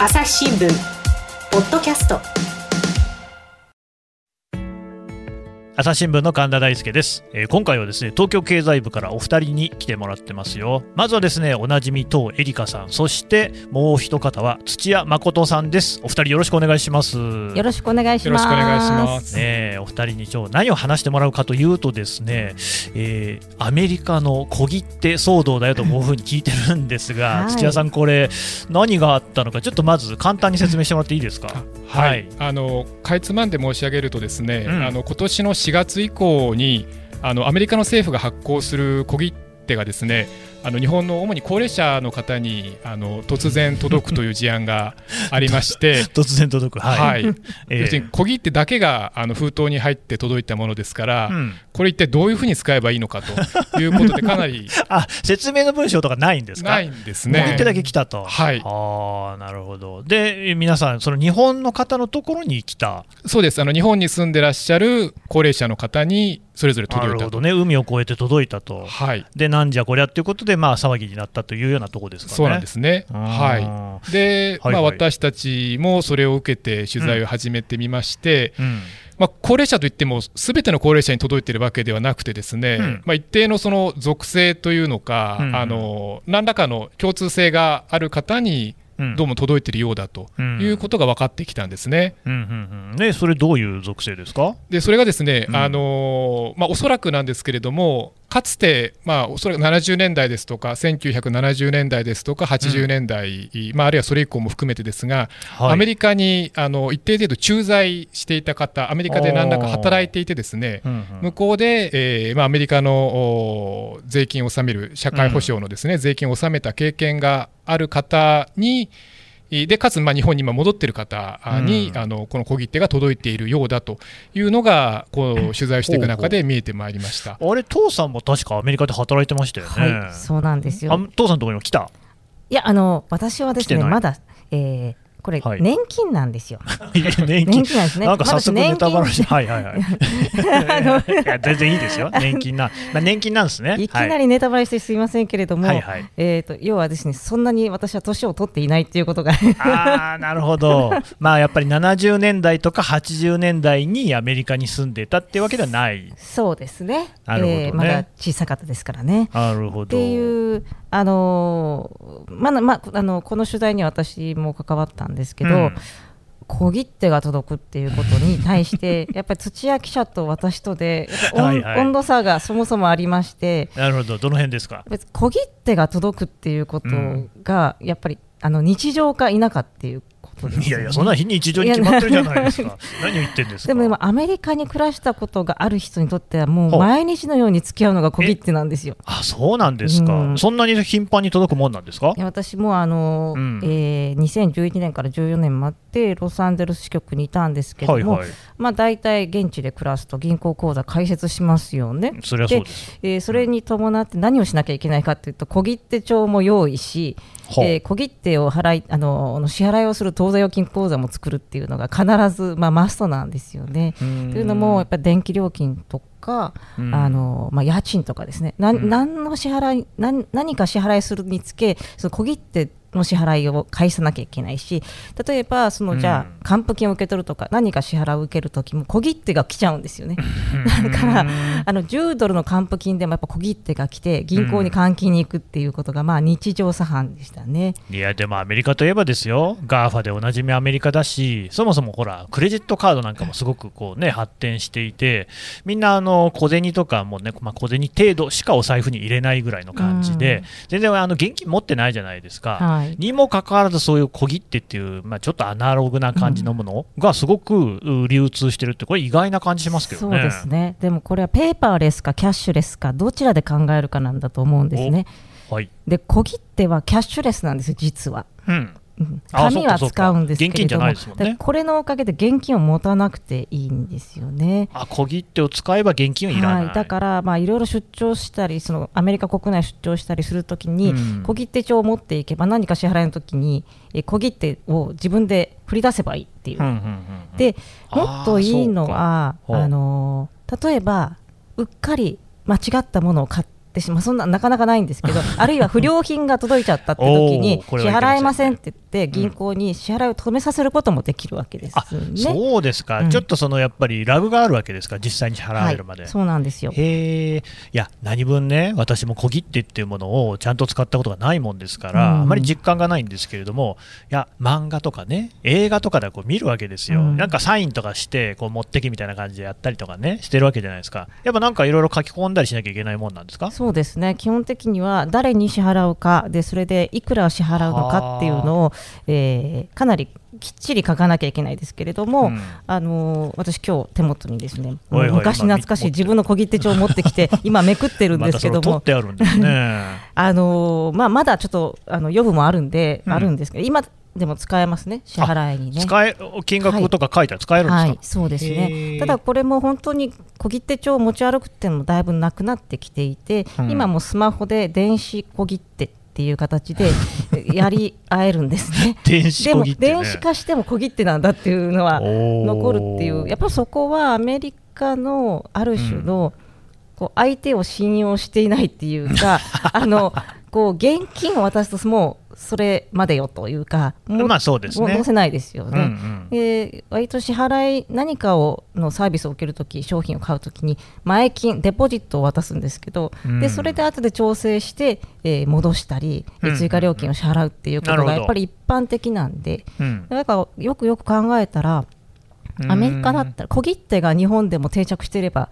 朝日新聞ポッドキャスト朝日新聞の神田大輔です、えー、今回はですね東京経済部からお二人に来てもらってますよ。まずはですねおなじみ当エリカさん。そしてもう一方は土屋誠さんです。お二人よろしくお願いします。よろしくお願いします。よろしくお願いします。ねお二人に今日何を話してもらうかというとですね、えー、アメリカの小切手騒動だよというふうに聞いてるんですが、はい、土屋さんこれ何があったのかちょっとまず簡単に説明してもらっていいですか？はい、あのかいつまんで申し上げるとですね、うん、あの今年の4 4月以降にあのアメリカの政府が発行する小切手がですねあの日本の主に高齢者の方にあの突然届くという事案がありまして。突然届く。はい、はい。えー、要するに小切手だけがあの封筒に入って届いたものですから、うん、これ一体どういうふうに使えばいいのかということでかなり あ説明の文章とかないんですか？ないんですね。小切手だけ来たと。はい。あなるほど。で皆さんその日本の方のところに来た。そうです。あの日本に住んでらっしゃる高齢者の方にそれぞれ届いたなるほどね。海を越えて届いたと。はい。でなんじゃこりゃっていうことでまあ騒ぎになったというようなところですかね。そうなんですね。はい。で、はいはい、まあ私たちもそれを受けて取材を始めてみまして、うん。うんまあ、高齢者といっても、すべての高齢者に届いているわけではなくて、ですね、うん、まあ、一定のその属性というのか、うん。うん、あの何らかの共通性がある方にどうも届いているようだということが分かってきたんですね。うんうんうん、ねそれ、どういう属性ですか？でそれがですね、うん、あのまあ、おそらくなんですけれども、かつて、まあ、おそらく70年代ですとか、1970年代ですとか、80年代、うん、まあ、あるいはそれ以降も含めてですが、はい、アメリカにあの一定程度駐在していた方、アメリカで何らか働いていて、ですね、うんうん、向こうで、えーまあ、アメリカの税金を納める、社会保障のですね、うん、税金を納めた経験がある方に、でかつまあ日本に今戻っている方に、うん、あのこの小切手が届いているようだというのがこう取材していく中で見えてまいりました。あれ、父さんも確かアメリカで働いてましたよね。はい、そうなんですよ。父さんのところにも来た？いやあの私はですねまだ、えー、これ、年金なんですよ。年金なんですね。なんか早速ネタバラシ、はいはいはい。いや全然いいですよ。年金な、まあ年金なんですね。いきなりネタバラしてすみませんけれども、はいはい、えっ、と要はですね、そんなに私は年を取っていないっていうことがああなるほど。まあやっぱり70年代とか80年代にアメリカに住んでたっていうわけではない。そうですね。なるほどね。えー、まだ小さかったですからね。なるほど。っていうあのまだまあのこの取材には私も関わったんですけど、うん、小切手が届くっていうことに対して やっぱり土屋記者と私とではいはい、温度差がそもそもありましてなるほど。どの辺ですか？小切手が届くっていうことが、やっぱりあの日常か否かっていうね、いやいや、そんな非日常に決まってるじゃないですか、何を言ってんですか。でも今、アメリカに暮らしたことがある人にとっては、もう毎日のように付き合うのが小切手なんですよ。あそうなんですか、うん、そんなに頻繁に届くもんなんですか？いや私もあの、うん、えー、2011年から14年待って、ロサンゼルス支局にいたんですけども、はいはい、まあ、大体現地で暮らすと銀行口座開設しますよね。それはそうです、えー、それに伴って何をしなきゃいけないかというと、小切手帳も用意し、えー、小切手を払いあの支払いをする当座預金口座も作るっていうのが必ず、まあ、マストなんですよね。というのもやっぱり電気料金とか、あのまあ、家賃とかですね、な何の支払い何何か支払いするにつけその小切手の支払いを返さなきゃいけないし例えばそのじゃあ還付金を受け取るとか何か支払いを受けるときも小切手が来ちゃうんですよね。だからあの10ドルの還付金でもやっぱ小切手が来て銀行に換金に行くっていうことがまあ日常茶飯でしたね。いやでもアメリカといえばですよ。GAFA でおなじみアメリカだしそもそもほらクレジットカードなんかもすごくこうね発展していてみんなあの小銭とかもね、まあ、小銭程度しかお財布に入れないぐらいの感じで全然あの現金持ってないじゃないですか、はい、にもかかわらずそういう小切手っていう、まあ、ちょっとアナログな感じのものがすごく流通してるって、これ、意外な感じしますけどね。そうですねでもこれはペーパーレスかキャッシュレスか、どちらで考えるかなんだと思うんですね。はい、で小切手はキャッシュレスなんですよ、実は。うん紙は使うんですけれども、ね、これのおかげで現金を持たなくていいんですよね。あ小切手を使えば現金はいらない、はい、だからまあいろいろ出張したりそのアメリカ国内出張したりするときに、うん、小切手帳を持っていけば何か支払いのときにえ小切手を自分で振り出せばいいっていう。うんうんうんうん、でもっといいのはあの例えばうっかり間違ったものを買ってってしまうそんななかなかないんですけど あるいは不良品が届いちゃったって時に支払えませんって言って銀行に支払いを止めさせることもできるわけですあね。そうですか、うん。ちょっとそのやっぱりラグがあるわけですか、実際に払われるまで。はい、そうなんですよ。へえ、いや、何分ね、私も小切手っていうものをちゃんと使ったことがないもんですから、うん。あまり実感がないんですけれども、いや、漫画とかね、映画とかでこう見るわけですよ、うん。なんかサインとかして、こう持ってきみたいな感じでやったりとかね、してるわけじゃないですか、やっぱなんかいろいろ書き込んだりしなきゃいけないもんなんですか？そうですね。基本的には誰に支払うかでそれでいくら支払うのかっていうのを、えーかなりきっちり書かなきゃいけないですけれども、うん。あのー私今日手元にですねはいはい。昔懐かしい今自分の小切手帳を持ってきて今めくってるんですけどもあるんですね。あのーまあ、まだちょっとあの予部もあるんで、うん。あるんですけど今でも使えますね支払いにね。使え金額とか書いたら使えるんですか、はい、そうですへねー。ただこれも本当に小切手帳を持ち歩くっていうのもだいぶなくなってきていて、うん。今もスマホで電子小切手っていう形で やり合えるんですね。電子でも電子化しても小切手なんだっていうのは残るっていう。やっぱそこはアメリカのある種の、こう相手を信用していないっていうか あのこう現金を渡すともうそれまでよというかもまあそうですね。戻せないですよね。うんうん。で割と支払い何かをのサービスを受けるとき商品を買うときに前金デポジットを渡すんですけど、うん。でそれで後で調整して、えー戻したり、えーうん追加料金を支払うっていうことがやっぱり一般的なんでうん。だからよくよく考えたらアメリカだったら小切手が日本でも定着していれば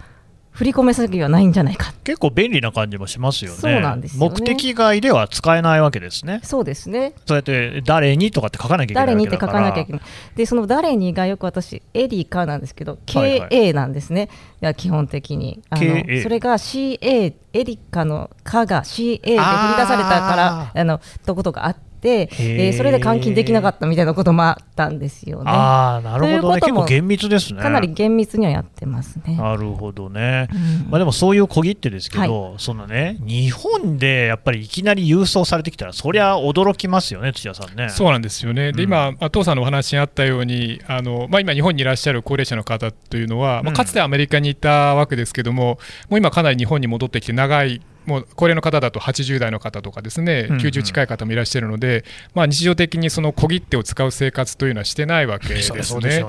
振り込め詐欺はないんじゃないか結構便利な感じもしますよね。そうなんですよね目的外では使えないわけですね。そうですねそうやって誰にとかって書かなきゃいけない誰にって書か。なきゃいけない。で、その誰にがよく私、エリカなんですけど、KA なんですね、いや基本的に。あの KA それが CA、エリカの「か」が CA で振り出されたから、あのとことがあって、えへーーそれで換金できなかったみたいなこともあったんですよね。ああ、なるほどね。ということも結構厳密ですね。かなり厳密にはやってますね。なるほどね。うんまあでもそういう小切手ですけど、そのね、日本でやっぱりいきなり郵送されてきたら、そりゃ驚きますよね、土屋さんね。そうなんですよね、でうん今、まあ父さんのお話にあったように、あのまあ、今、日本にいらっしゃる高齢者の方というのは、まうんあ、かつてアメリカにいたわけですけども、もう今、かなり日本に戻ってきて、長い、もう高齢の方だと80代の方とかですね、うんうん。90近い方もいらっしゃるので、まあ、日常的にその小切手を使う生活というのはしてないわけですそりゃそうでし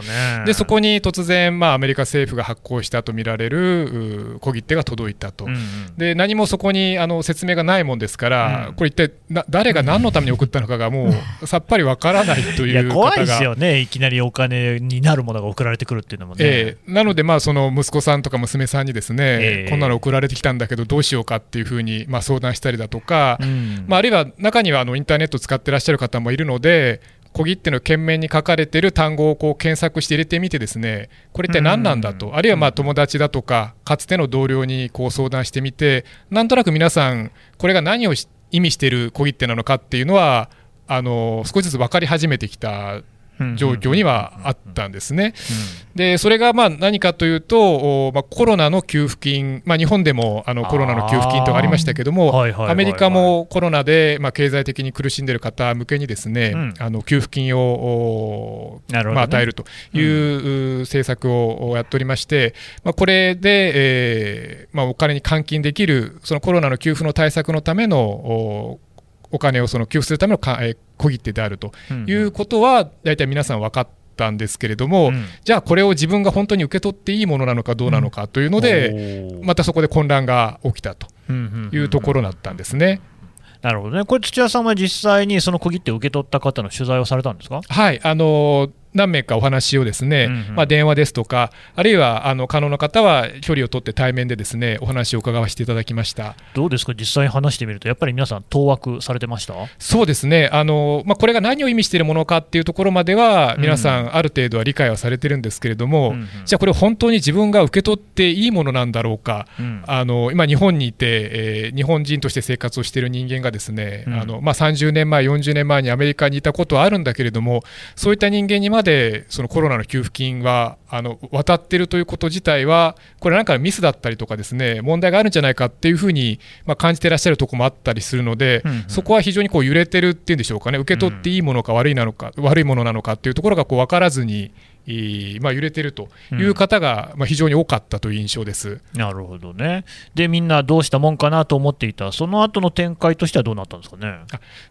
ね。そこに突然、まあ、アメリカ政府が発行したとみられるう小切手が届いたと。うんうん。で何もそこにあの説明がないもんですから、うん。これ一体な誰が何のために送ったのかがもうさっぱりわからないという怖いです。よね、いきなりお金になるものが送られてくるっていうのもね。ええ。なので、まあ、その息子さんとか娘さんにですね、ええ。こんなの送られてきたんだけどどうしようかっていうふうに、まあ、相談したりだとか、うん。まあ、あるいは中にはあのインターネットを使ってらっしゃる方もいるので小切手の件名に書かれている単語をこう検索して入れてみてですねこれって何なんだと、うん。あるいはまあ友達だとかかつての同僚にこう相談してみてなんとなく皆さんこれが何をし意味している小切手なのかっていうのはあの少しずつ分かり始めてきた状況にはあったんですね。でそれがまあ何かというと、おまあ、コロナの給付金、まあ、日本でもあのコロナの給付金とかありましたけども、アメリカもコロナで、まあ、経済的に苦しんでいる方向けにですね、うん。あの給付金を、ね。まあ、与えるという、う政策をやっておりまして、まあ、これで、えーまあ、お金に換金できるそのコロナの給付の対策のためのおお金をその給付するためのか、えー小切手であるとうんいうことは大体皆さん分かったんですけれども、うん。じゃあこれを自分が本当に受け取っていいものなのかどうなのかというので、おー。またそこで混乱が起きたとうんうんうんいうところだったんですね。なるほどね、これ、土屋さんは実際にその小切手を受け取った方の取材をされたんですか？はい、あの何名かお話をですね、うんうん。まあ、電話ですとか、あるいはあの可能な方は距離を取って対面でですねお話を伺わせていただきました。どうですか、実際に話してみると、やっぱり皆さん、当惑されてました？そうですね、あのまあ、これが何を意味しているものかっていうところまでは、うん。皆さん、ある程度は理解はされてるんですけれども、うんうん。じゃあ、これ、本当に自分が受け取っていいものなんだろうか、うん。あの今、日本にいて、えー日本人として生活をしている人間がですね、うん。あのまあ、30年前、40年前にアメリカにいたことはあるんだけれども、そういった人間にまでそのコロナの給付金はあの渡っているということ自体は、これなんかミスだったりとかですね、問題があるんじゃないかっていうふうに、まあ、感じていらっしゃるところもあったりするので、うんうん。そこは非常にこう揺れてるっていうんでしょうかね、受け取っていいものか悪いなのか、悪いものなのかっていうところがこう分からずにまあ、揺れてるという方が、まあ、非常に多かったという印象です、なるほどね、でみんなどうしたもんかなと思っていた、その後の展開としてはどうなったんですかね。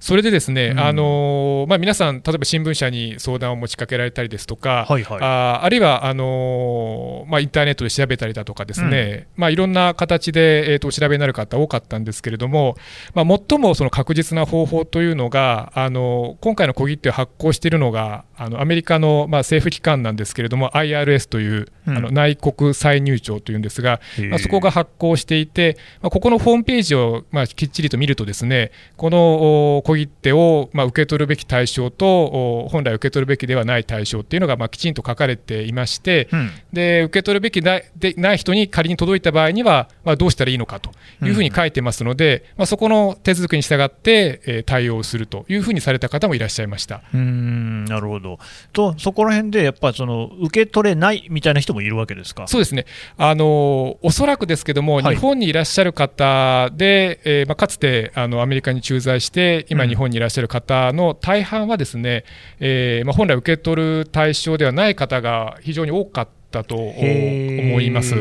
それで、ですね、うん、あのまあ、皆さん、例えば新聞社に相談を持ちかけられたりですとか、はいはい、ああるいはあの、まあ、インターネットで調べたりだとか、ですね、うん。まあ、いろんな形で、えーと、お調べになる方、多かったんですけれども、まあ、最もその確実な方法というのが、あの今回の小切手を発行しているのが、あのアメリカの、まあ、政府機関なんですけれども、IRS という、うん、あの内国歳入庁というんですが、まあ、そこが発行していて、まあ、ここのホームページを、まあ、きっちりと見ると、ですねこの小切手を、まあ、受け取るべき対象と、本来受け取るべきではない対象っていうのが、まあ、きちんと書かれていまして、うん、で受け取るべきでない人に仮に届いた場合には、まあ、どうしたらいいのかというふうに書いてますので、うん、まあ、そこの手続きに従って、えー、対応するというふうにされた方もいらっしゃいました。うんなるほど。と、そこら辺でやっぱりその受け取れないみたいな人もいるわけですか？そうですね、あのおそらくですけども、はい、日本にいらっしゃる方で、えーまあ、かつてあのアメリカに駐在して、今、日本にいらっしゃる方の大半は、ですね、うん、えー、まあ、本来受け取る対象ではない方が非常に多かったと思います。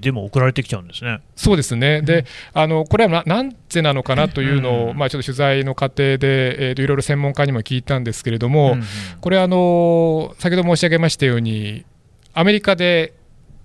でも送られてきちゃうんですね。そうですね。で、あのこれはなぜなのかなというのを、うん、まあちょっと取材の過程でえっ、ー、といろいろ専門家にも聞いたんですけれども、うんうん、これあの先ほど申し上げましたようにアメリカで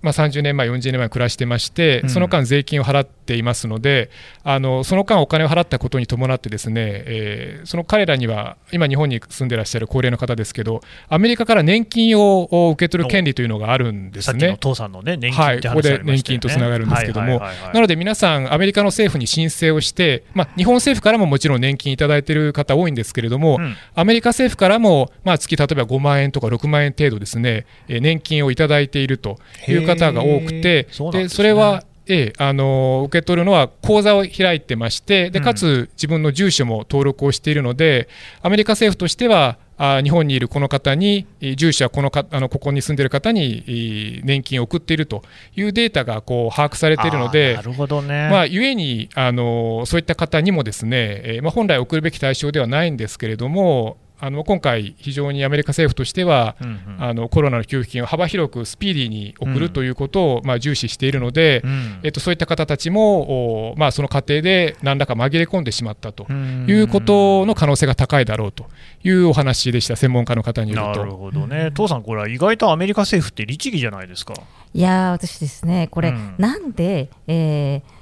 まあ、30年前、40年前暮らしてまして、その間、税金を払っていますので、あのその間、お金を払ったことに伴って、ですね、えー、その彼らには、今、日本に住んでらっしゃる高齢の方ですけど、アメリカから年金を受け取る権利というのがあるんですね。父さんのね、年金、はい、ここで年金とつながるんですけども、なので皆さん、アメリカの政府に申請をして、まあ、日本政府からももちろん年金いただいている方多いんですけれども、うん、アメリカ政府からも、まあ、月例えば5万円とか6万円程度ですね、年金をいただいているという方が多くて、でそで、ね、それは、ええ、あの受け取るのは口座を開いてましてでかつ自分の住所も登録をしているので、アメリカ政府としてはあ日本にいるこの方に住所はこのかあのここに住んでいる方に年金を送っているというデータがこう把握されているのでなるほど、ね、まあ、ゆえにあのそういった方にもですね、えーまあ、本来送るべき対象ではないんですけれどもあの今回、非常にアメリカ政府としては、うんうん、あのコロナの給付金を幅広くスピーディーに送るということを、まあ、重視しているので、うん、えっと、そういった方たちも、まあ、その過程で何らか紛れ込んでしまったということの可能性が高いだろうというお話でした、専門家の方によると。なるほどね、父さん、これは意外とアメリカ政府って律儀じゃないですか。いや私ですね、これ、うん、なんで、えー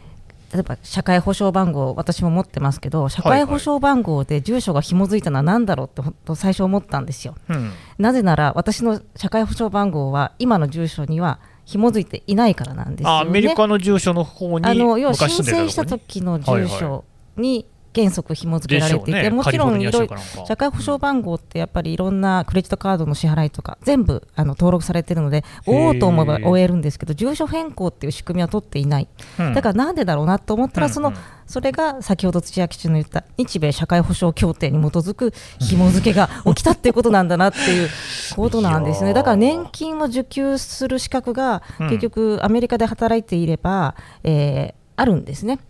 例えば社会保障番号、私も持ってますけど、社会保障番号で住所が紐づいたのは何だろうって本当、最初思ったんですよ、うん、なぜなら、私の社会保障番号は今の住所には紐づいていないからなんですよ、ね、アメリカの住所の方にあの要は申請した時の住所に、はいはい原則紐付けられていて、ね、もちろんいろ社会保障番号ってやっぱりいろんなクレジットカードの支払いとか全部あの登録されてるので追おうと思えば追えるんですけど住所変更っていう仕組みは取っていない、うん、だからなんでだろうなと思ったらその、うんうん、それが先ほど土屋基地の言った日米社会保障協定に基づく紐付けが起きたっていうことなんだなっていう ことなんですね。だから年金を受給する資格が結局アメリカで働いていれば、えーあるんですね。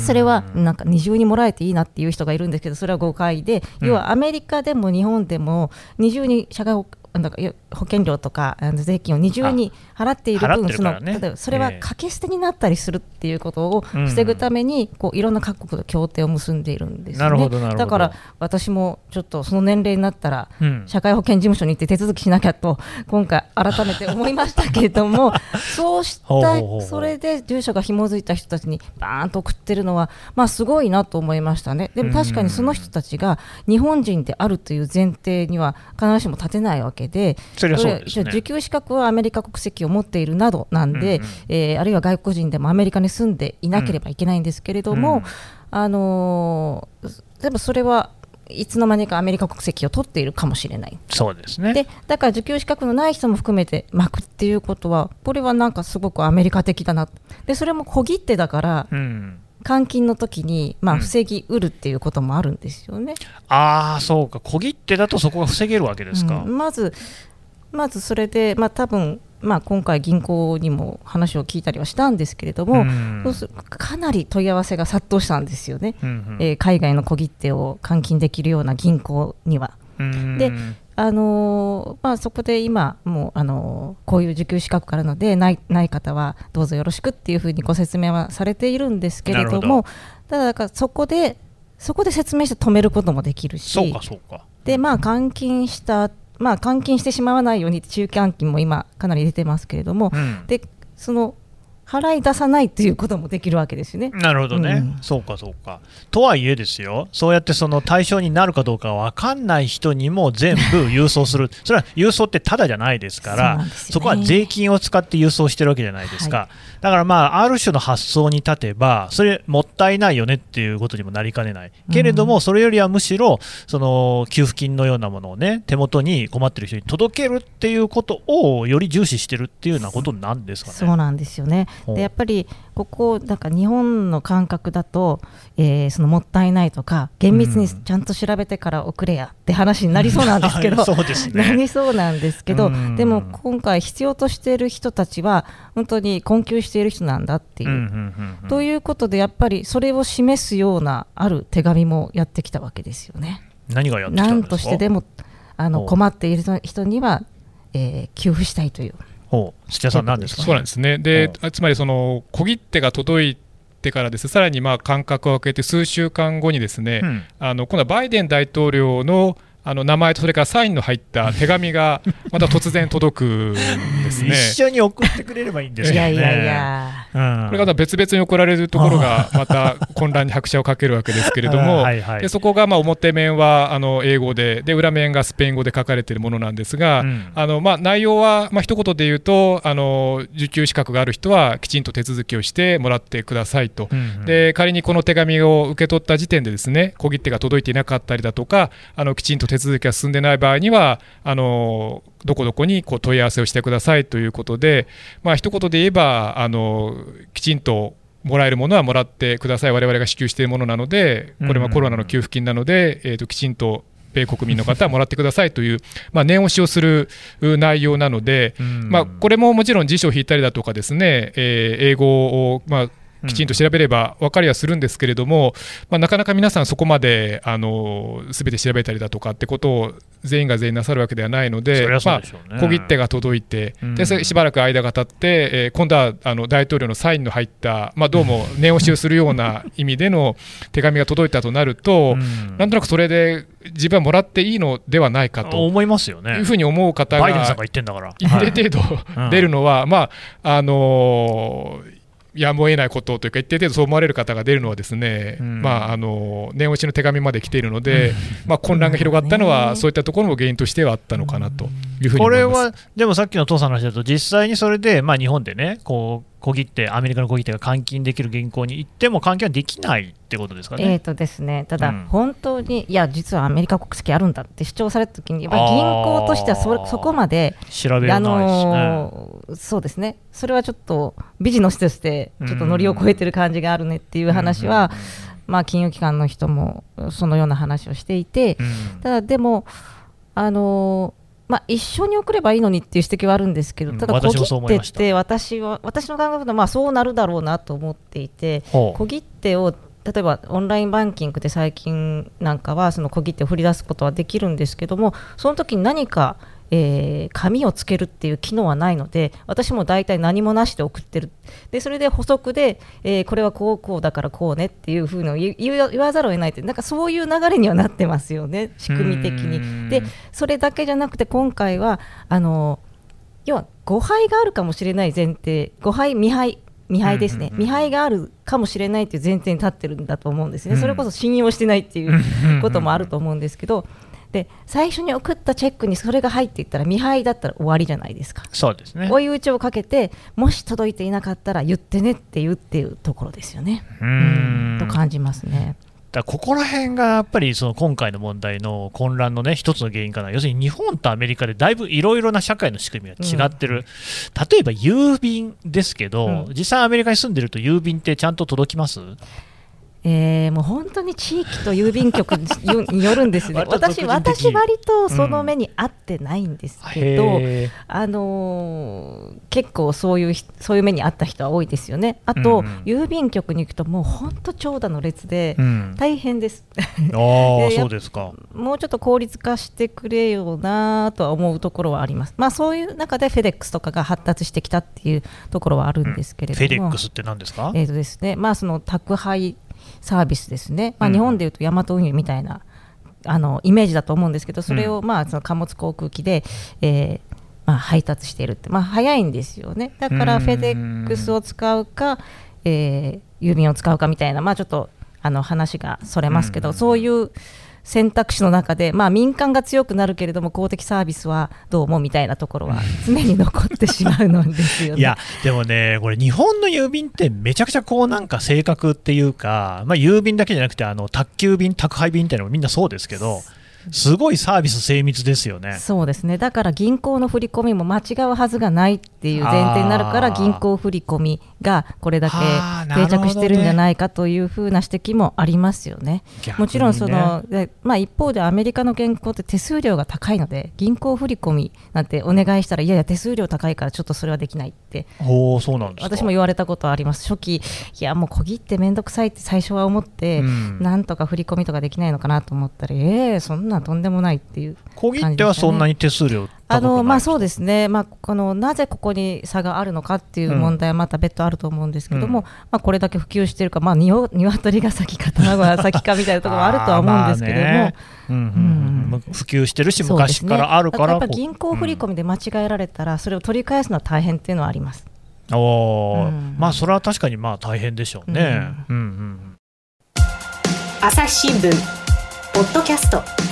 それはなんか二重にもらえていいなっていう人がいるんですけどそれは誤解で、要はアメリカでも日本でも二重に社会保なんか保険料とか税金を二重に払っている分、その例えばそれは掛け捨てになったりするっていうことを防ぐために、こういろんな各国と協定を結んでいるんですよね。だから私もちょっとその年齢になったら、社会保険事務所に行って手続きしなきゃと今回改めて思いましたけれども そうしたそれで住所が紐づいた人たちにバーンと送ってるのはまあすごいなと思いましたね。でも確かにその人たちが日本人であるという前提には必ずしも立てないわけで、それそうです、ね、受給資格はアメリカ国籍を持っているなどなんで、うんうん、えー、あるいは外国人でもアメリカに住んでいなければいけないんですけれども、うん、あのー、でもそれはいつの間にかアメリカ国籍を取っているかもしれない。そうですね。でだから受給資格のない人も含めて巻くっていうことは、これはなんかすごくアメリカ的だな、でそれも小切手だから、うん監禁の時にまあ防ぎうるっていうこともあるんですよね。うん、ああそうか。小切手だとそこが防げるわけですか。うん、まずまずそれでまあ多分まあ、今回、銀行にも話を聞いたりはしたんですけれども、うん、そうすかなり問い合わせが殺到したんですよね、うんうん、えー、海外の小切手を換金できるような銀行には。であのまあ、そこで今、もう、あのこういう受給資格があるのでないない方はどうぞよろしくっていうふうにご説明はされているんですけれどもただだからそこでそこで説明して止めることもできるしそうかそうか。で、まあ、監禁した、まあ、監禁してしまわないように中期監禁も今かなり出てますけれども、うん。でその払い出さないっていうこともできるわけですよね。なるほどね、うん。そうかそうか。とはいえですよ、そうやってその対象になるかどうか分かんない人にも全部郵送する、それは郵送ってただじゃないですから、なんですよね。そこは税金を使って郵送してるわけじゃないですか、はだからまあ、ある種の発想に立てば、それ、もったいないよねっていうことにもなりかねない、けれども、それよりはむしろ、その給付金のようなものをね、手元に困ってる人に届けるっていうことをより重視してるっていうようなことなんですかね。そうなんですよね。でやっぱりここなんか日本の感覚だと、えーそのもったいないとか厳密にちゃんと調べてから送れやって話になりそうなんですけど、そうですね。なりそうなんですけど、うん。でも今回必要としている人たちは本当に困窮している人なんだっていう。うんうんうんうん。ということでやっぱりそれを示すようなある手紙もやってきたわけですよね。何がやってきたなんんですか？としてでもあの困っている人には、えー給付したいという。ほう土屋さん、何ですか？そうなんですね。で、あつまりその小切手が届いてからですねさらにまあ間隔を空けて数週間後にですね、うんあの今度はバイデン大統領のあの名前とそれからサインの入った 手紙がまた突然届くんですね。一緒に送ってくれればいいんですいよね。やいやいや。うん、これがまた別々に送られるところがまた混乱に拍車をかけるわけですけれども、はいはいでそこがまあ表面はあの英語でで裏面がスペイン語で書かれているものなんですが、うん。あのまあ内容はまあ一言で言うとあの受給資格がある人はきちんと手続きをしてもらってくださいと。うんうん。で仮にこの手紙を受け取った時点でですね小切手が届いていなかったりだとかあのきちんと手続きが進んでない場合にはあのどこどこにこう問い合わせをしてくださいということで、まあ一言で言えばあのきちんともらえるものはもらってください、我々が支給しているものなので、これはコロナの給付金なので、えー、ときちんと米国民の方はもらってくださいという、まあ、念押しをするう内容なので、うん。まあ、これももちろん辞書を引いたりだとかですね、えー英語を、まあ、きちんと調べれば分かりはするんですけれども、まあ、なかなか皆さんそこまであの全て調べたりだとかってことを全員が全員なさるわけではないのそででね。あ、小切手が届いて、うん。でしばらく間が経って、えー今度はあの大統領のサインの入った、まあ、どうも念押しをするような意味での 手紙が届いたとなると、うん。なんとなくそれで自分はもらっていいのではないかと。思いますよね。いうふうに思う方がバイデンさんが言ってんだから。一定程うん度出るのは、まああのーやむを得ないことというか、一定程度そう思われる方が出るのは、ですね、うん。まああの念押しの手紙まで来ているので、まあ、混乱が広がったのは、そういったところも原因としてはあったのかなというふうにこれ思います。は、でもさっきの父さんの話だと、実際にそれで、まあ、日本でね、こう小切手、アメリカの小切手が換金できる銀行に行っても、換金はできないってことですかえーね。とですね、ただ、うん。本当に、いや、実はアメリカ国籍あるんだって主張されたときに、やっぱり銀行としてはそそこまで、調べよあ。のーそうですね、それはちょっとビジネスとして、ちょっとノリを超えてる感じがあるねっていう話は、まあ、金融機関の人もそのような話をしていて、うん。ただでも、あのーまあ、一緒に送ればいいのにっていう指摘はあるんですけど、うんただ小切手って私は私の感覚でまあそうなるだろうなと思っていて、小切手を例えばオンラインバンキングで最近なんかはその小切手を振り出すことはできるんですけどもその時に何か、えー紙をつけるっていう機能はないので私も大体何もなしで送ってる。でそれで補足で、えーこれはこうこうだからこうねっていうふうのを言言わざるを得ないってなんかそういう流れにはなってますよね仕組み的うん。に。でそれだけじゃなくて今回はあの要は誤配があるかもしれない前提誤配未配未配ですね、うんうんうん未配があるかもしれないという前提に立ってるんだと思うんですね、うん。それこそ信用してないっていうんうんうんうこともあると思うんですけど、で最初に送ったチェックにそれが入っていったら未配だったら終わりじゃないですか。そうですね。追い打ちをかけてもし届いていなかったら言ってねって言うっていうところですよね。ううんと感じますね。だここら辺がやっぱりその今回の問題の混乱のね一つの原因かな、要するに日本とアメリカでだいぶいろいろな社会の仕組みが違ってる、例えば郵便ですけど、うん実際アメリカに住んでると郵便ってちゃんと届きます、えー、もう本当に地域と郵便局に によるんですね私私割とその目に合ってないんですけど、へあのー結構そういうひそういう目にあった人は多いですよね。あと、うんうん郵便局に行くともう本当長蛇の列で大変です。ああ でやそうですか。もうちょっと効率化してくれよなとは思うところはあります。まあそういう中でフェデックスとかが発達してきたっていうところはあるんですけれども、フェデックスって何ですか？えーとですね、まあその宅配サービスですね。まあうん日本でいうとヤマト運輸みたいなあのイメージだと思うんですけど、それをまあその貨物航空機で、えーまあ配達しているって、まあ早いんですよね。だからうんフェデックスを使うか、えー郵便を使うかみたいな、まあちょっとあの話がそれますけど、うんそういう選択肢の中で、まあ、民間が強くなるけれども公的サービスはどうもみたいなところは常に残ってしまうのですよね。いやでもね、これ、日本の郵便ってめちゃくちゃこうなんか正確っていうか、まあ、郵便だけじゃなくて、あの宅急便、宅配便みたいなのもみんなそうですけど、すごいサービス精密ですよね。そうですねだから銀行の振り込みも間違うはずがないっていう前提になるから銀行振り込みがこれだけ定着してるんじゃないかというふうな指摘もありますよね。ね。もちろんその、でまあ、一方でアメリカの銀行って手数料が高いので銀行振り込みなんてお願いしたらいやいや手数料高いからちょっとそれはできないって。そうなんですか。私も言われたことあります初期。いやもう小切って面倒くさいって最初は思って、うん。なんとか振り込みとかできないのかなと思ったらええそんなんとんでもないっていう小切手はそんなに手数料あのまあそうですね、まあ、このなぜここに差があるのかっていう問題はまた別途あると思うんですけども、うん。まあ、これだけ普及しているか、まあ、にお鶏が先か卵が 先かみたいなところもあるとは思うんですけども。普及してるし、昔からあるからこうだやっぱ銀行振り込みで間違えられたら、それを取り返すのは大変っていうのはあります。おー。うん。まあそれは確かにまあ大変でしょうね。うんうん。朝日新聞ポッドキャスト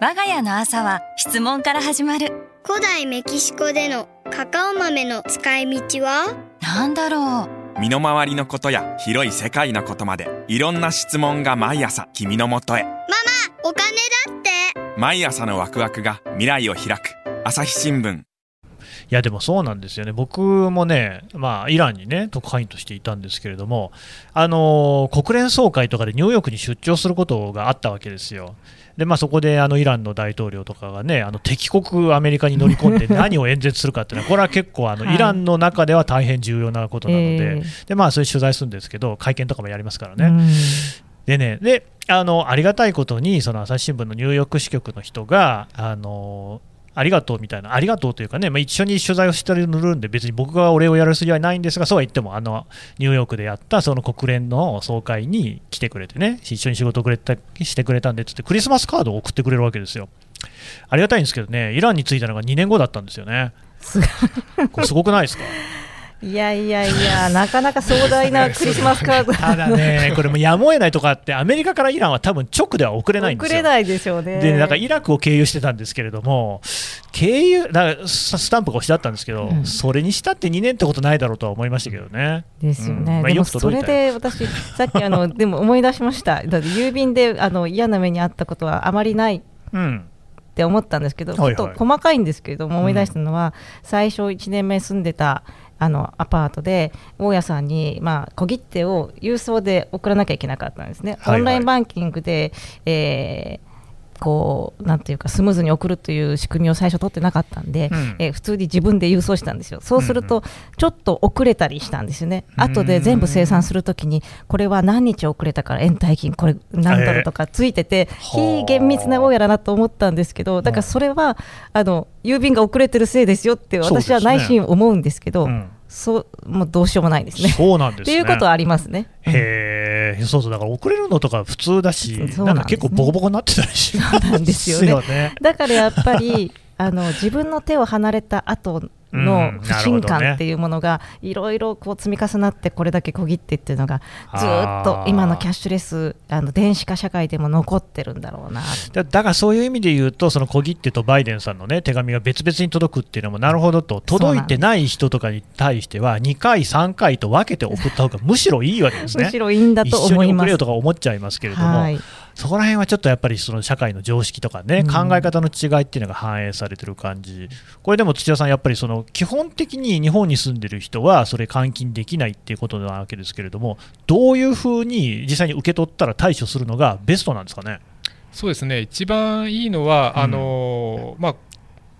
我が家の朝は質問から始まる。古代メキシコでのカカオ豆の使い道は？なんだろう。身の回りのことや広い世界のことまでいろんな質問が毎朝君のもとへ。お金だって。毎朝のワクワクが未来を開く。朝日新聞。いやでもそうなんですよね、僕もね、まあ、イランにね、特派員としていたんですけれども、あの国連総会とかでニューヨークに出張することがあったわけですよ。でまあ、そこであのイランの大統領とかがね、あの敵国アメリカに乗り込んで 何を演説するかっていうのは、これは結構あの、はい。イランの中では大変重要なことなので、えーでまあ、それ取材するんですけど、会見とかもやりますからね。うん。でね、であのありがたいことに、その朝日新聞のニューヨーク支局の人が、あのありがとうみたいな、ありがとうというかね、まあ、一緒に取材をしてるんで、別に僕がお礼をやる筋はないんですが、そうは言っても、あのニューヨークでやったその国連の総会に来てくれてね、一緒に仕事をくれたしてくれたんでっつって、クリスマスカードを送ってくれるわけですよ。ありがたいんですけどね、イランに着いたのが2年後だったんですよね。これすごくないですか？いやいやいや、なかなか壮大なクリスマスカード ただね、これもやむを得ないとかあって、アメリカからイランは多分直では送れないんですよ。送れないでしょうね。で、なんかイラクを経由してたんですけれども、経由、なんかススタンプが押してあったんですけど、うんそれにしたって2年ってことないだろうとは思いましたけどね。ですよね、うんまあよくでもそれで私、さっきあのでも思い出しました、だって郵便であの嫌な目にあったことはあまりないうん。って思ったんですけど、ちょっと細かいんですけれども、思い出したのは、最初、1年目住んでたあのアパートで、大家さんに、まあ、小切手を郵送で送らなきゃいけなかったんですね、オンラインバンキングで、えーこうなんていうかスムーズに送るという仕組みを最初取ってなかったんで、うん。えー普通に自分で郵送したんですよ。そうするうんとちょっと遅れたりしたんですよね、うん。後で全部生産するときにこれは何日遅れたから延滞金これ何ドルとかついてて、はあ非厳密な大家だなと思ったんですけどだからそれはあの郵便が遅れてるせいですよって私は内心思うんですけどうんそうもうどうしようもないですね。そうなんですね。っていうことはありますね。へえ、そうそう、だから遅れるのとか普通だし、なんねなか結構ボコボコになってたりしまそうなんですよねねだからやっぱりあの自分の手を離れた後のうん不信感っていうものがいろいろこう積み重なってこれだけ小切ってっていうのがずーっと今のキャッシュレスあの電子化社会でも残ってるんだろうな。だだからそういう意味で言うと、その小切手とバイデンさんの、ね、手紙が別々に届くっていうのも、なるほどと、届いてない人とかに対しては、2回、3回と分けて送った方がむしろいいわけですね。むしろいいんだと一緒思います。に送れよとか思っちゃいますけれども、はいそこら辺はちょっとやっぱりその社会の常識とかね、うん。考え方の違いっていうのが反映されてる感じ、これでも土屋さん、やっぱりその基本的に日本に住んでる人は、それ、換金できないっていうことなわけですけれども、どういうふうに実際に受け取ったら対処するのがベストなんですかね？そうですね。一番いいのは、うん。あのまあ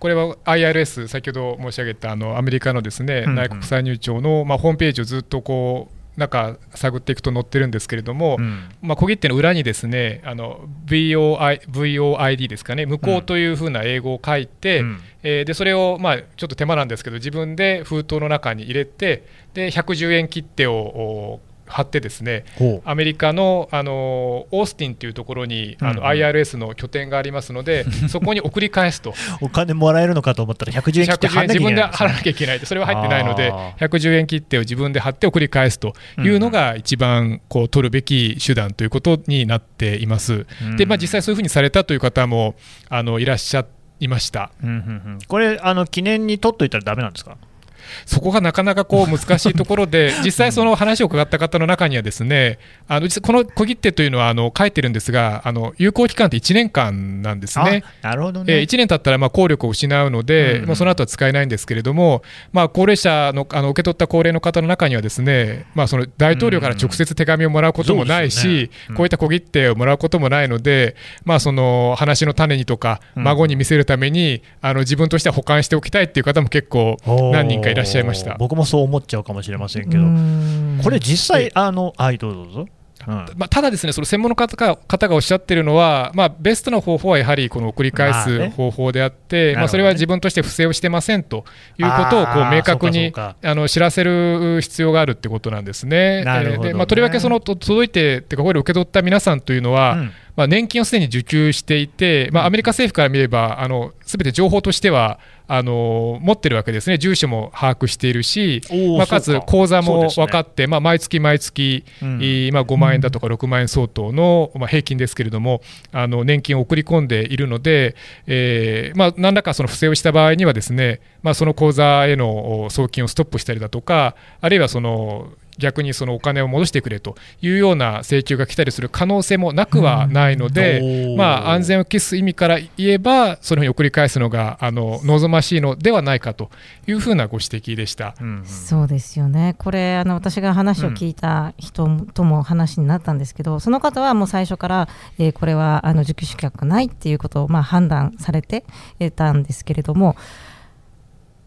これは IRS、先ほど申し上げたあのアメリカのですね、うんうん。内国歳入庁の、まあ、ホームページをずっとこう中探っていくと載ってるんですけれども、うん。まあ、小切手の裏にですねあの VOI VOID ですかね、無効というふうな英語を書いて、うん。えーでそれを、まあ、ちょっと手間なんですけど、自分で封筒の中に入れて、で110円切手をお貼ってですね、アメリカのあのオースティンというところにあの、うんうん。IRS の拠点がありますので、そこに送り返すと、お金もらえるのかと思ったら110円切って110円自分で払んなきゃいけないん払わなきゃいけないと、それは入ってないのであ、110円切手を自分で貼って送り返すというのが、一番こう取るべき手段ということになっています。うん。でまあ、実際そういうふうにされたという方もあのいらっしゃいました。うんうんうん。これあの、記念に取っといたらダメなんですか？そこがなかなかこう難しいところで、実際、その話を伺った方の中には、ですねあの実この小切手というのはあの書いてるんですが、あの有効期間って1年間なんですね。あなるほどね。えー1年経ったらまあ効力を失うので、その後は使えないんですけれども、まあ、高齢者のあの受け取った高齢の方の中にはですね、まあ、その大統領から直接手紙をもらうこともないし、こういった小切手をもらうこともないので、まあ、その話の種にとかうん孫に見せるために、あの自分としては保管しておきたいっていう方も結構何人かいらっしゃいました。僕もそう思っちゃうかもしれませんけど、うん。これ実際え、あの、はい、どうぞどうぞ。うん。まあ、ただですね、その専門の方が方がおっしゃってるのは、まあ、ベストな方法はやはりこの送り返す方法であって、まなるほどね。あ、それは自分として不正をしてませんということをこう明確にあの知らせる必要があるってことなんですね。なるほどねえーでまあ、とりわけそのと届いて、てかこれを受け取った皆さんというのは、うんまあ、年金をすでに受給していて、まあ、アメリカ政府から見れば、すべて情報としてはあの持ってるわけですね、住所も把握しているしまあ、かつ口座も分かって、まあ、毎月毎月、うん。まあ、5万円だとか6万円相当の、まあ、平均ですけれども、あの年金を送り込んでいるので、えーまあ、何らかその不正をした場合にはですね、まあ、その口座へのお送金をストップしたりだとか、あるいはその逆にそのお金を戻してくれというような請求が来たりする可能性もなくはないので、まあ、安全を期す意味から言えば、そのように送り返すのがあの望ましいのではないかというふうなご指摘でした。うんうん。そうですよね、これ、あの私が話を聞いた人とも話になったんですけど、その方はもう最初から、えーこれはあの受給資格がないっていうことをまあ判断されてえーたんですけれども、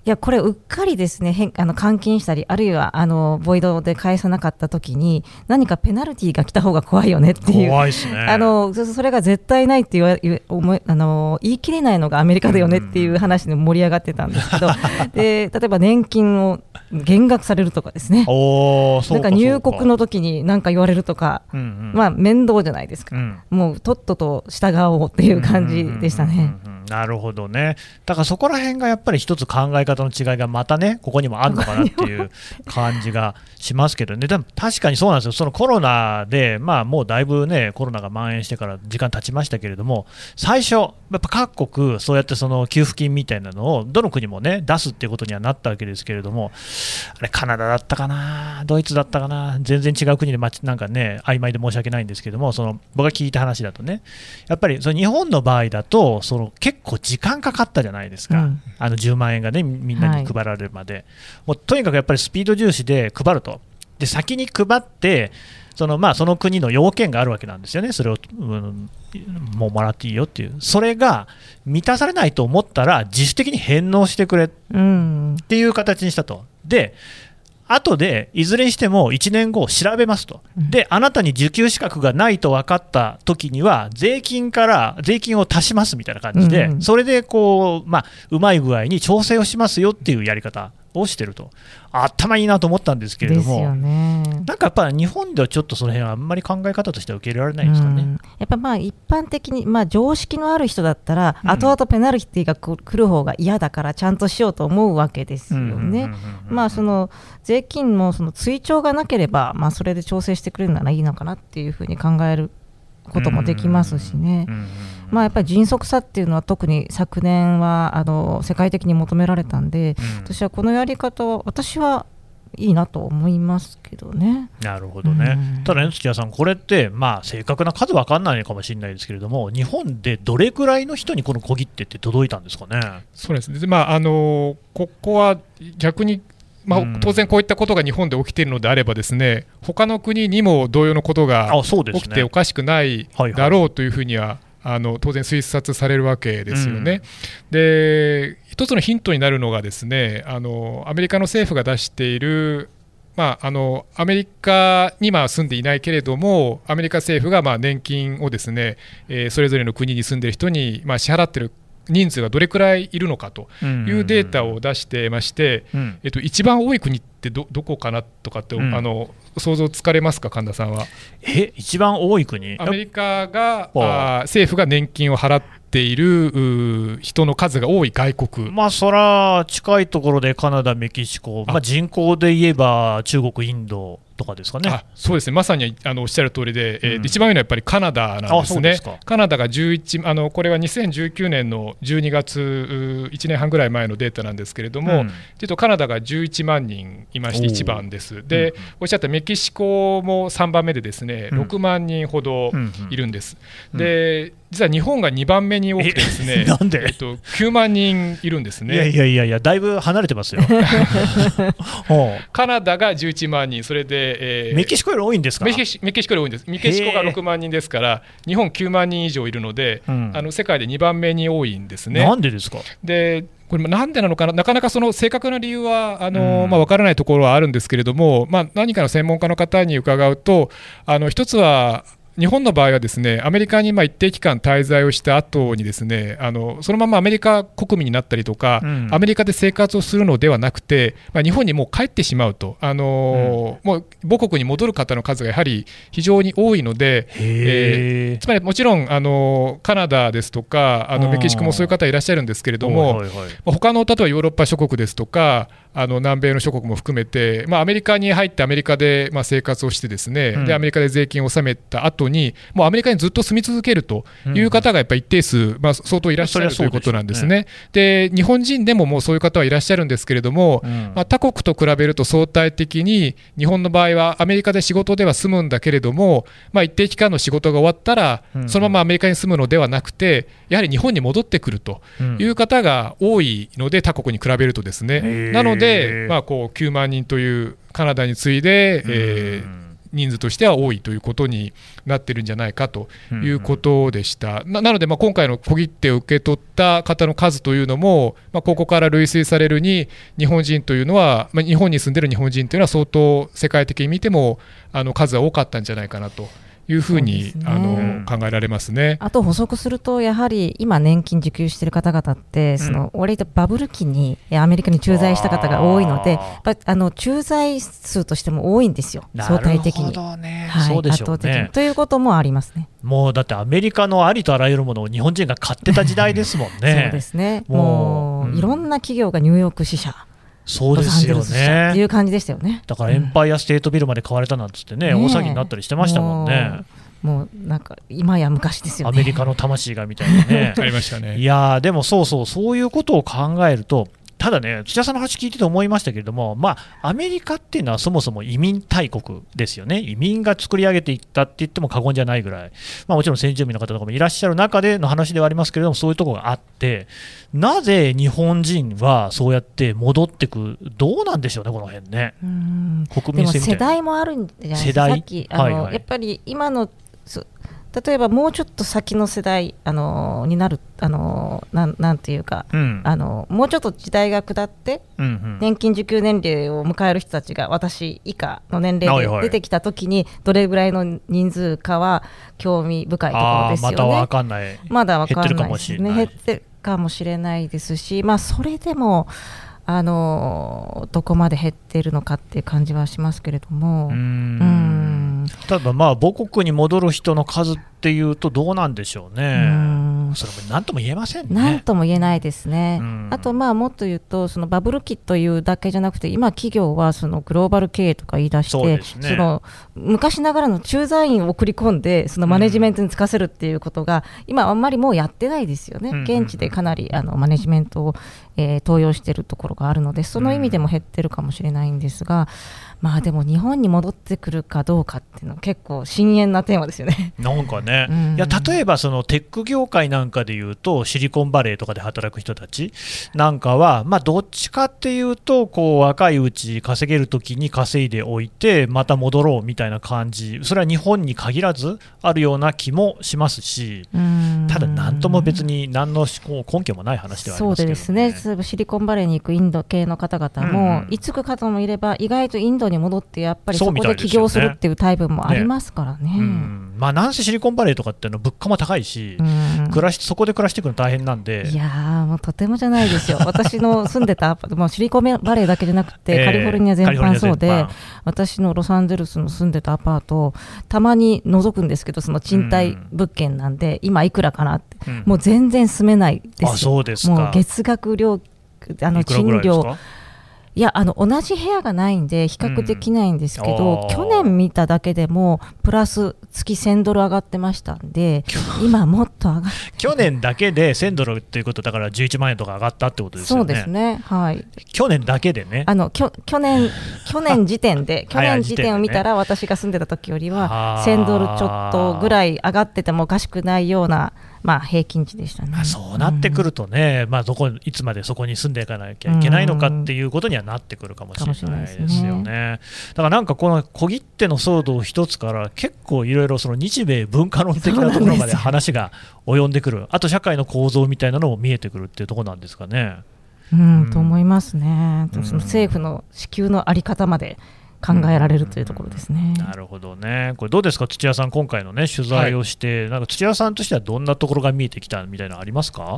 いや、これ、うっかりですね、変あの換金したり、あるいはあのボイドで返さなかったときに、何かペナルティーが来た方が怖いよねっていう。怖いですね。あのそそれが絶対ないって言わ思いあの言い切れないのがアメリカだよねっていう話で盛り上がってたんですけど、で例えば年金を減額されるとかですね、おなんか入国の時に何か言われるとか、うんうん。まあ面倒じゃないですか、うん。もうとっとと従おうっていう感じでしたね。うんうんうんうんなるほどね、だからそこら辺がやっぱり一つ考え方の違いがまたね、ここにもあるのかなっていう感じがしますけどね、でも確かにそうなんですよ、そのコロナで、まあ、もうだいぶね、コロナが蔓延してから時間経ちましたけれども、最初、やっぱ各国、そうやってその給付金みたいなのを、どの国もね、出すっていうことにはなったわけですけれども、あれ、カナダだったかな、ドイツだったかな、全然違う国で、なんかね、曖昧で申し訳ないんですけども、その僕が聞いた話だとね、やっぱりその日本の場合だと、その結構時間かかったじゃないですか、うん。あの10万円がね、みみんなに配られるまで、もうとにかくやっぱりスピード重視で配ると、で先に配って、そのまあその国の要件があるわけなんですよね、それを、うんもうもらっていいよっていう、それが満たされないと思ったら、自主的に返納してくれうん。っていう形にしたと。で後でいずれにしても1年後調べますと、であなたに受給資格がないと分かった時には、税金から税金を足しますみたいな感じで、それでこう、まあ、うまい具合に調整をしますよっていうやり方をしてると、頭いいなと思ったんですけれども、ね。なんかやっぱ日本ではちょっとその辺はあんまり考え方としては受け入れられないんですかね。うんやっぱまあ一般的に、まあ、常識のある人だったら、うん後々ペナルティがく来る方が嫌だから、ちゃんとしようと思うわけですよね。まあその税金もその追徴がなければ、まあ、それで調整してくれるならいいのかなっていうふうに考えることもできますしね。うんうんうんまあ、やっぱり迅速さっていうのは特に昨年はあの世界的に求められたんで、うん。私はこのやり方は私はいいなと思いますけどね。なるほどね、うん。ただね、土屋さん、これって、まあ、正確な数分かんないのかもしれないですけれども、日本でどれくらいの人にこの小切手って届いたんですかね？そうですね、でまああのここは逆に、まあうん。当然こういったことが日本で起きているのであれば、ですね他の国にも同様のことがあそうですね。起きておかしくないだろうというふうには、あの当然推察されるわけですよね。で一つのヒントになるのがですねあのアメリカの政府が出しているまあ、あのアメリカにまあ住んでいないけれども、アメリカ政府がまあ年金をですね、えーそれぞれの国に住んでいる人にまあ支払っている人数がどれくらいいるのかというデータを出してまして、うん。えっと、一番多い国ってどどこかなとかって、うん。あの想像つかれますか、神田さんは？え一番多い国？アメリカがあ政府が年金を払っている人の数が多い外国、まあそら近いところでカナダ、メキシコ、あ。まあ、人口で言えば中国、インドとかですかね。あそうですね、まさにあのおっしゃる通りで、えーうん。一番多いのはやっぱりカナダなんあですね。すか。カナダが11あの、これは2019年の12月、う1年半ぐらい前のデータなんですけれども、うん。実はカナダが11万人いまして、おー。1番です。で、うん。おっしゃったメキシコも3番目で、ですねうん。6万人ほどいるんです。うん。で実は日本が2番目に多くてですね、えなんで？えっと、9万人いるんですね。いやいやいやいや、だいぶ離れてますよ。ほカナダが11万人、それで、えーうメキシコより多いんですか？メキシメキシコより多いんです、メキシコがへー6万人ですから、日本9万人以上いるので、うん。あの世界で2番目に多いんですね。なんでですか？でこれもなんでなのかな、なかなかその正確な理由はあの、うん。まあ、分からないところはあるんですけれども、まあ、何かの専門家の方に伺うと、あの一つは、日本の場合はですねアメリカにまあ一定期間滞在をした後にですねあのそのままアメリカ国民になったりとか、うん。アメリカで生活をするのではなくて、まあ、日本にもう帰ってしまうと、あのもう母国に戻る方の数がやはり非常に多いので、へえつまりもちろんあのカナダですとかあのメキシコもそういう方いらっしゃるんですけれども、はいはいはい。まあ他の例えばヨーロッパ諸国ですとかあの南米の諸国も含めて、まあ、アメリカに入ってアメリカでまあ生活をしてですね、うん。でアメリカで税金を納めた後にもうアメリカにずっと住み続けるという方がやっぱり一定数、まあ、相当いらっしゃるということなんですね。で日本人でももうそういう方はいらっしゃるんですけれども、うん。まあ、他国と比べると相対的に日本の場合はアメリカで仕事では住むんだけれども、まあ、一定期間の仕事が終わったら、うん。そのままアメリカに住むのではなくてやはり日本に戻ってくるとうん。いう方が多いので他国に比べるとですね、なので、まあ、こう9万人というカナダに次いで、えーうん人数としては多いということになってるんじゃないかということでした。ななので、まあ、今回の小切手を受け取った方の数というのも、まあ、ここから類推されるに、日本人というのは、まあ、日本に住んでる日本人というのは、相当世界的に見てもあの数は多かったんじゃないかなというふうにねあの考えられますね。あと補足すると、やはり今、年金受給している方々って、その割とバブル期にえアメリカに駐在した方が多いので、あの駐在数としても多いんですよ、相対的に。はい、圧倒的。ということもありますね。もうだってアメリカのありとあらゆるものを日本人が買ってた時代ですもんね。そうですね。もうもう、うんいろんな企業がニューヨーク支社、そうですよロサンゼルス支社っていね。う感じでしたよね。だからエンパイアステートビルまで買われたなんつってね、ねえ大騒ぎになったりしてましたもんね。もうもうなんか今や昔ですよね。アメリカの魂がみたいなね あ。りましたね。いやーでもそうそう、そういうことを考えると、ただね、土田さんの話聞いてて思いましたけれども、まあ、アメリカっていうのはそもそも移民大国ですよね、移民が作り上げていったって言っても過言じゃないぐらい、まあ、もちろん先住民の方とかもいらっしゃる中での話ではありますけれども、そういうところがあって、なぜ日本人はそうやって戻ってく、どうなんでしょうね、この辺ね、うん。国民性。世代もあるんじゃないですか、世代。さっきあの、はいはい。やっぱり今のそ例えばもうちょっと先の世代あのになるあのなんなんていうか、うんあのもうちょっと時代が下ってうんうん年金受給年齢を迎える人たちが私以下の年齢で出てきたときにどれぐらいの人数かは興味深いところですよね。またわかんない。まだわかんない減ってるかもですね。しれない減ってるかもしれないですし、まあそれでもあのどこまで減ってるのかっていう感じはしますけれども。うんただまあ母国に戻る人の数っていうとどうなんでしょうね。うそれも何とも言えませんね。なんとも言えないですね、うん。あと、まあもっと言うと、そのバブル期というだけじゃなくて、今、企業はそのグローバル経営とか言い出して、ね。の昔ながらの駐在員を送り込んで、そのマネジメントにつかせるっていうことが、今、あんまりもうやってないですよね、うん現地でかなりあのマネジメントを、えー登用しているところがあるので、その意味でも減ってるかもしれないんですが、まあでも日本に戻ってくるかどうかっていうのは、結構深淵なテーマですよね。なんかね、うん。いや例えばそのテック業界なんかでいうと、シリコンバレーとかで働く人たち。なんかは、まあ、どっちかっていうと、こう若いうち稼げるときに稼いでおいて、また戻ろうみたいな感じ、それは日本に限らずあるような気もしますし、ただ、なんとも別に何の根拠もない話ではありそうますけど、ね、ですね、シリコンバレーに行くインド系の方々も、うんうん。いつく方もいれば、意外とインドに戻って、やっぱりそこで起業するっていうタイプもありますからね。うん。まあ、なんせシリコンバレーとかっていうのは物価も高いし、うん。暮らしそこで暮らしていくの大変なんで。いやー、もうとてもじゃないですよ、私の住んでたアパート、もうシリコンバレーだけじゃなくて、ええ。カリフォルニア全般そうで般、私のロサンゼルスの住んでたアパート、たまに覗くんですけど、その賃貸物件なんで、今いくらかなって、うん。もう全然住めないですよ。あそうですか。もう月額料あの賃料らいやあの同じ部屋がないんで比較できないんですけど、うん。去年見ただけでもプラス月1000ドル上がってましたんで今もっと上がっ去年だけで1000ドルっていうことだから11万円とか上がったってことですよね。そうですね。はい。去年だけでね。あのきょ去年去年時点で 去年時点を見たら私が住んでた時よりはあー。1000ドルちょっとぐらい上がっててもおかしくないようなまあ平均値でしたね。まあ、そうなってくるとね、まあ、どこいつまでそこに住んでいかなきゃいけないのかっていうことにはなってくるかもしれないですよね。だからなんかこの小切手の騒動一つから結構いろいろその日米文化論的なところまで話が及んでくる、あと社会の構造みたいなのも見えてくるっていうところなんですかね。うん、うん。と思いますね、うんその政府の支給のあり方まで考えられるというところですね。なるほどね、これどうですか、土屋さん、今回の、ね、取材をして、なんか土屋さんとしてはどんなところが見えてきたみたいなのありますか？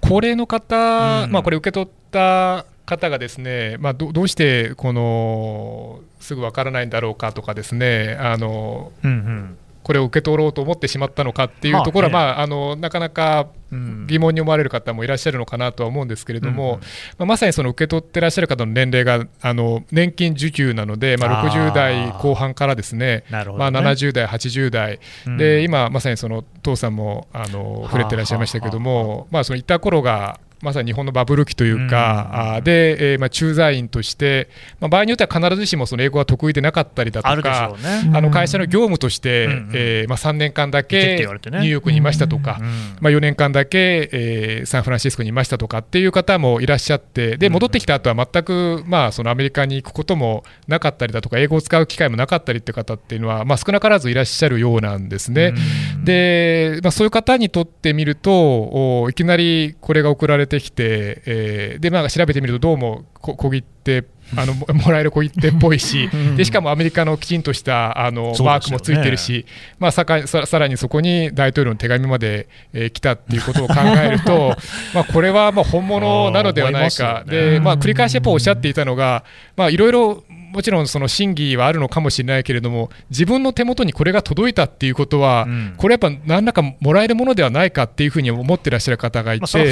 高齢の方、うん。まあ、これ受け取った方がですね、まあ、どどうしてこのすぐわからないんだろうかとかですねあのうんうんこれを受け取ろうと思ってしまったのかっていうところは、まあまああのなかなかうん。疑問に思われる方もいらっしゃるのかなとは思うんですけれども、まあ、まさにその受け取ってらっしゃる方の年齢があの年金受給なので、まあ、あー。60代後半からですねまあ、70代、80代、うん。で今まさにその父さんもあの触れてらっしゃいましたけども、まあ、そのいた頃がまさに日本のバブル期というか、うで、えーまあ、駐在員として、まあ、場合によっては必ずしもその英語が得意でなかったりだとかう。ね。あの会社の業務として、うんうんえーまあ、3年間だ行けニューヨークにいましたとか、うんまあ、4年間だけ、えーサンフランシスコにいましたとかっていう方もいらっしゃって、でうん戻ってきた後は全く、まあ、そのアメリカに行くこともなかったりだとか、英語を使う機会もなかったりって方っていうのは、まあ、少なからずいらっしゃるようなんですね。うんで、まあ、そういう方にとってみると、おいきなりこれが送られてきて、えーでまあ、調べてみると、どうも小切手あのも もらえる小切手っぽいし、うん。でしかもアメリカのきちんとしたあの、マークもついてるし、まあ、さかささらにそこに大統領の手紙まで、えー来たっていうことを考えると、まあこれはまあ本物なのではないか、でまあ、繰り返しやっぱおっしゃっていたのが、まあいろいろもちろんその真偽はあるのかもしれないけれども、自分の手元にこれが届いたっていうことは、うん。これやっぱ何らかもらえるものではないかっていうふうに思ってらっしゃる方がいまあ、それ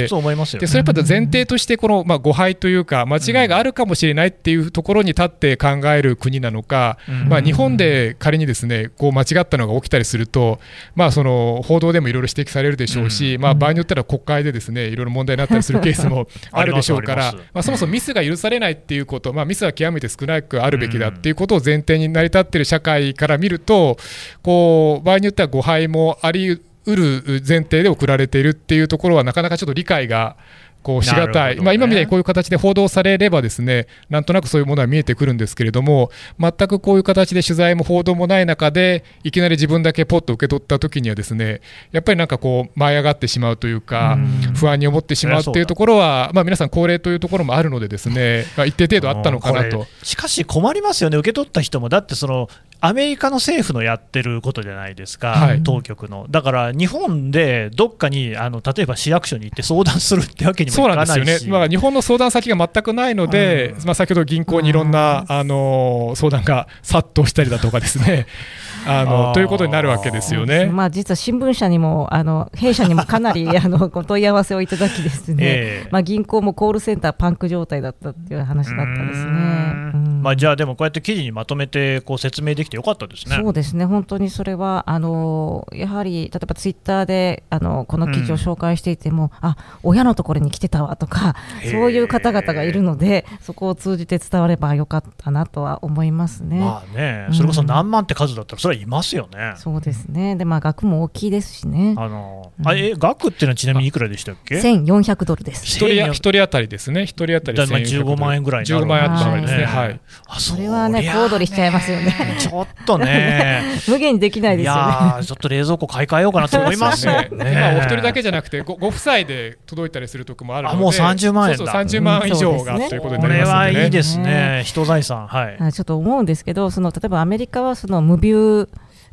は。でそれやっぱ前提としてこの、まあ、誤配というか間違いがあるかもしれないっていうところに立って考える国なのか、うん。まあ、日本で仮にですねこう間違ったのが起きたりすると、まあ、その報道でもいろいろ指摘されるでしょうし、うん。まあ、場合によっては国会でですねいろいろ問題になったりするケースも あるでしょうかあらまあ、そもそもミスが許されないっていうこと、まあ、ミスは極めて少なくあるべきだっていうことを前提に成り立っている社会から見るとこう場合によっては誤配もありうる前提で送られているっていうところはなかなかちょっと理解がこうしがたい、ね。まあ、今みたいにこういう形で報道されればですねなんとなくそういうものは見えてくるんですけれども全くこういう形で取材も報道もない中でいきなり自分だけポッと受け取った時にはですねやっぱりなんかこう舞い上がってしまうというか不安に思ってしまうっていうところは、まあ、皆さん高齢というところもあるのでですね、まあ、一定程度あったのかなと。しかし困りますよね、受け取った人も、だってそのアメリカの政府のやってることじゃないですか、はい。当局の。だから日本でどっかにあの例えば市役所に行って相談するってわけにもそういかないし。なんですよね、まあ、日本の相談先が全くないので、うん。まあ、先ほど銀行にいろんな、あの相談が殺到したりだとかですね、あのということになるわけですよね。まあ、実は新聞社にもあの弊社にもかなり あのご問い合わせをいただきですね、えー、まあ、銀行もコールセンターパンク状態だったっていう話だったですね。うん。まあ、じゃあでもこうやって記事にまとめてこう説明できてよかったですね。そうですね。本当にそれはあのやはり例えばツイッターであのこの記事を紹介していても、うん、あ親のところに来てたわとかそういう方々がいるのでそこを通じて伝わればよかったなとは思いますね。まあね、それこそ何万って数だったらそれはいますよね。そうですねでまあ額も大きいですしね。あのあえ額っていうのはちなみにいくらでしたっけ？1400ドルです。一人一人当たりですね、一人当たり15万円ぐらいになる15万円当たりですね、はい。あそれはね、小躍りしちゃいますよね。ちょっとね、無限にできないですよね。ちょっと冷蔵庫買い替えようかなと思いますね。今お一人だけじゃなくてご、ご夫妻で届いたりするとこもあるので、もう30万円そうそう30万以上が、ということになりますね。これはいいですね、人財産、はい。ちょっと思うんですけど、その例えばアメリカはその無ビュー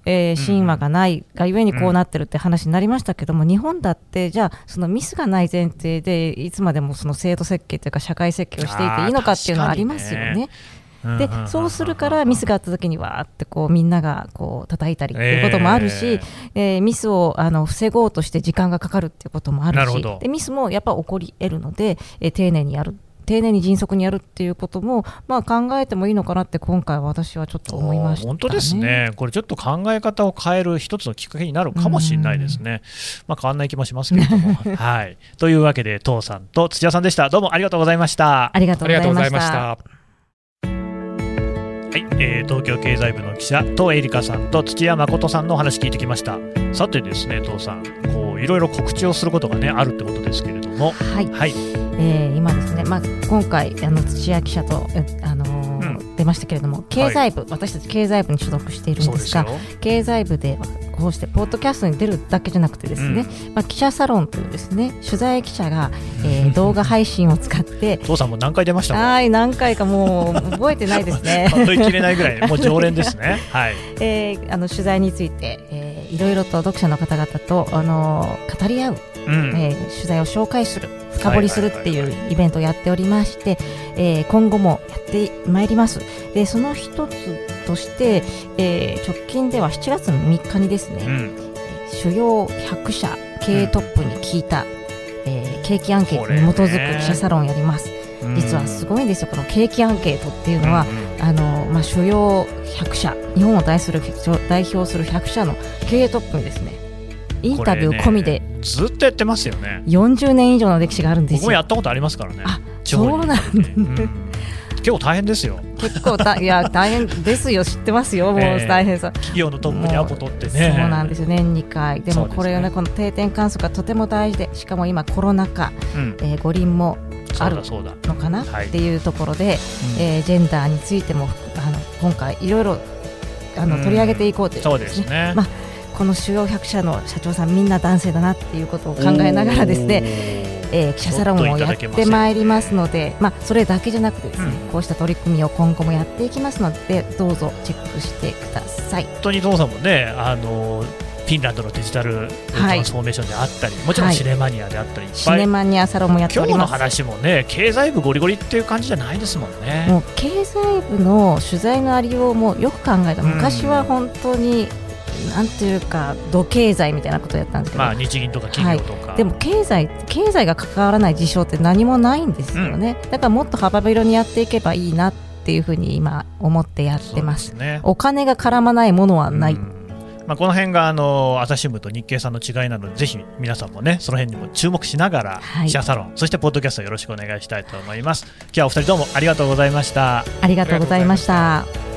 えー、神話がないがゆえにこうなってるって話になりましたけども、日本だってじゃあそのミスがない前提でいつまでもその制度設計というか社会設計をしていていいのかっていうのはありますよね。でそうするからミスがあった時にわーってこうみんながこう叩いたりっていうこともあるし、えー、えー、ミスをあの防ごうとして時間がかかるっていうこともあるし。でミスもやっぱ起こり得るので、えー、丁寧にやる丁寧に迅速にやるっていうことも、まあ、考えてもいいのかなって今回私はちょっと思いました、ね、本当ですね、これちょっと考え方を変える一つのきっかけになるかもしれないですね、まあ、変わらない気もしますけれども。はい、というわけで、父さんと土屋さんでした。どうもありがとうございました。ありがとうございました。はい、えー、東京経済部の記者、東恵梨香さんと土屋誠さんのお話聞いてきました。さてですね、父さん、こういろいろ告知をすることがねあるってことですけれども、はい、はい。えー、今ですね、まあ、今回あの土屋記者と、あのーうん、出ましたけれども経済部、はい、私たち経済部に所属しているんですが経済部でこうしてポッドキャストに出るだけじゃなくてですね、うん、まあ、記者サロンというですね取材記者が、えー、動画配信を使って父さんも何回出ましたはい何回かもう覚えてないですね。数えきれないぐらいもう常連ですね。はい、えー、あの取材について、えー、いろいろと読者の方々と、あのー、語り合う、うん、えー、取材を紹介する深掘りするっていうイベントをやっておりまして、えー、今後もやってまいります。でその一つとして、えー、直近では7月の3日にですね、うん、主要100社経営トップに聞いた、うん、えー、景気アンケートに基づく記者サロンをやります、実はすごいんですよ、この景気アンケートっていうのは、うん、あのまあ、主要100社、日本を代する代表する100社の経営トップにですねインタビュー込みで、ね、ずっとやってますよね。40年以上の歴史があるんですよ。僕もやったことありますからね。あそうなんだ、うん結構大変ですよ。結構たいや大変ですよ。知ってますよ。もう大変さ、企業のトップにアポ取ってね。そうなんですよ。年2回。でもこれをね、ね、この定点観測がとても大事でしかも今コロナ禍、うん、えー、五輪もあるのかなってい。うところで、うん、えー、ジェンダーについてもあの今回いろいろあの取り上げていこうということですね。うん、すね。まあこの主要100社の社長さんみんな男性だなっていうことを考えながらですね、えー、記者サロンをやってまいりますので、まあ、それだけじゃなくてですね、うん、こうした取り組みを今後もやっていきますのでどうぞチェックしてください。本当に父さんもねあのフィンランドのデジタルトランスフォーメーションであったり、はい、もちろんシネマニアであったり、はい、シネマニアサロンもやっております。今日の話もね経済部ゴリゴリっていう感じじゃないですもんね。もう経済部の取材のありようもよく考えた。昔は本当になんていうか土経済みたいなことをやったんですけど、まあ、日銀とか企業とか、はい、でも経済経済が関わらない事象って何もないんですよね、うん、だからもっと幅広にやっていけばいいなっていうふうに今思ってやってます、ね、お金が絡まないものはない、うん。まあ、この辺があの朝日新聞と日経さんの違いなのでぜひ皆さんもねその辺にも注目しながら、はい、シェアサロンそしてポッドキャストよろしくお願いしたいと思います。今日はお二人どうもありがとうございました。ありがとうございました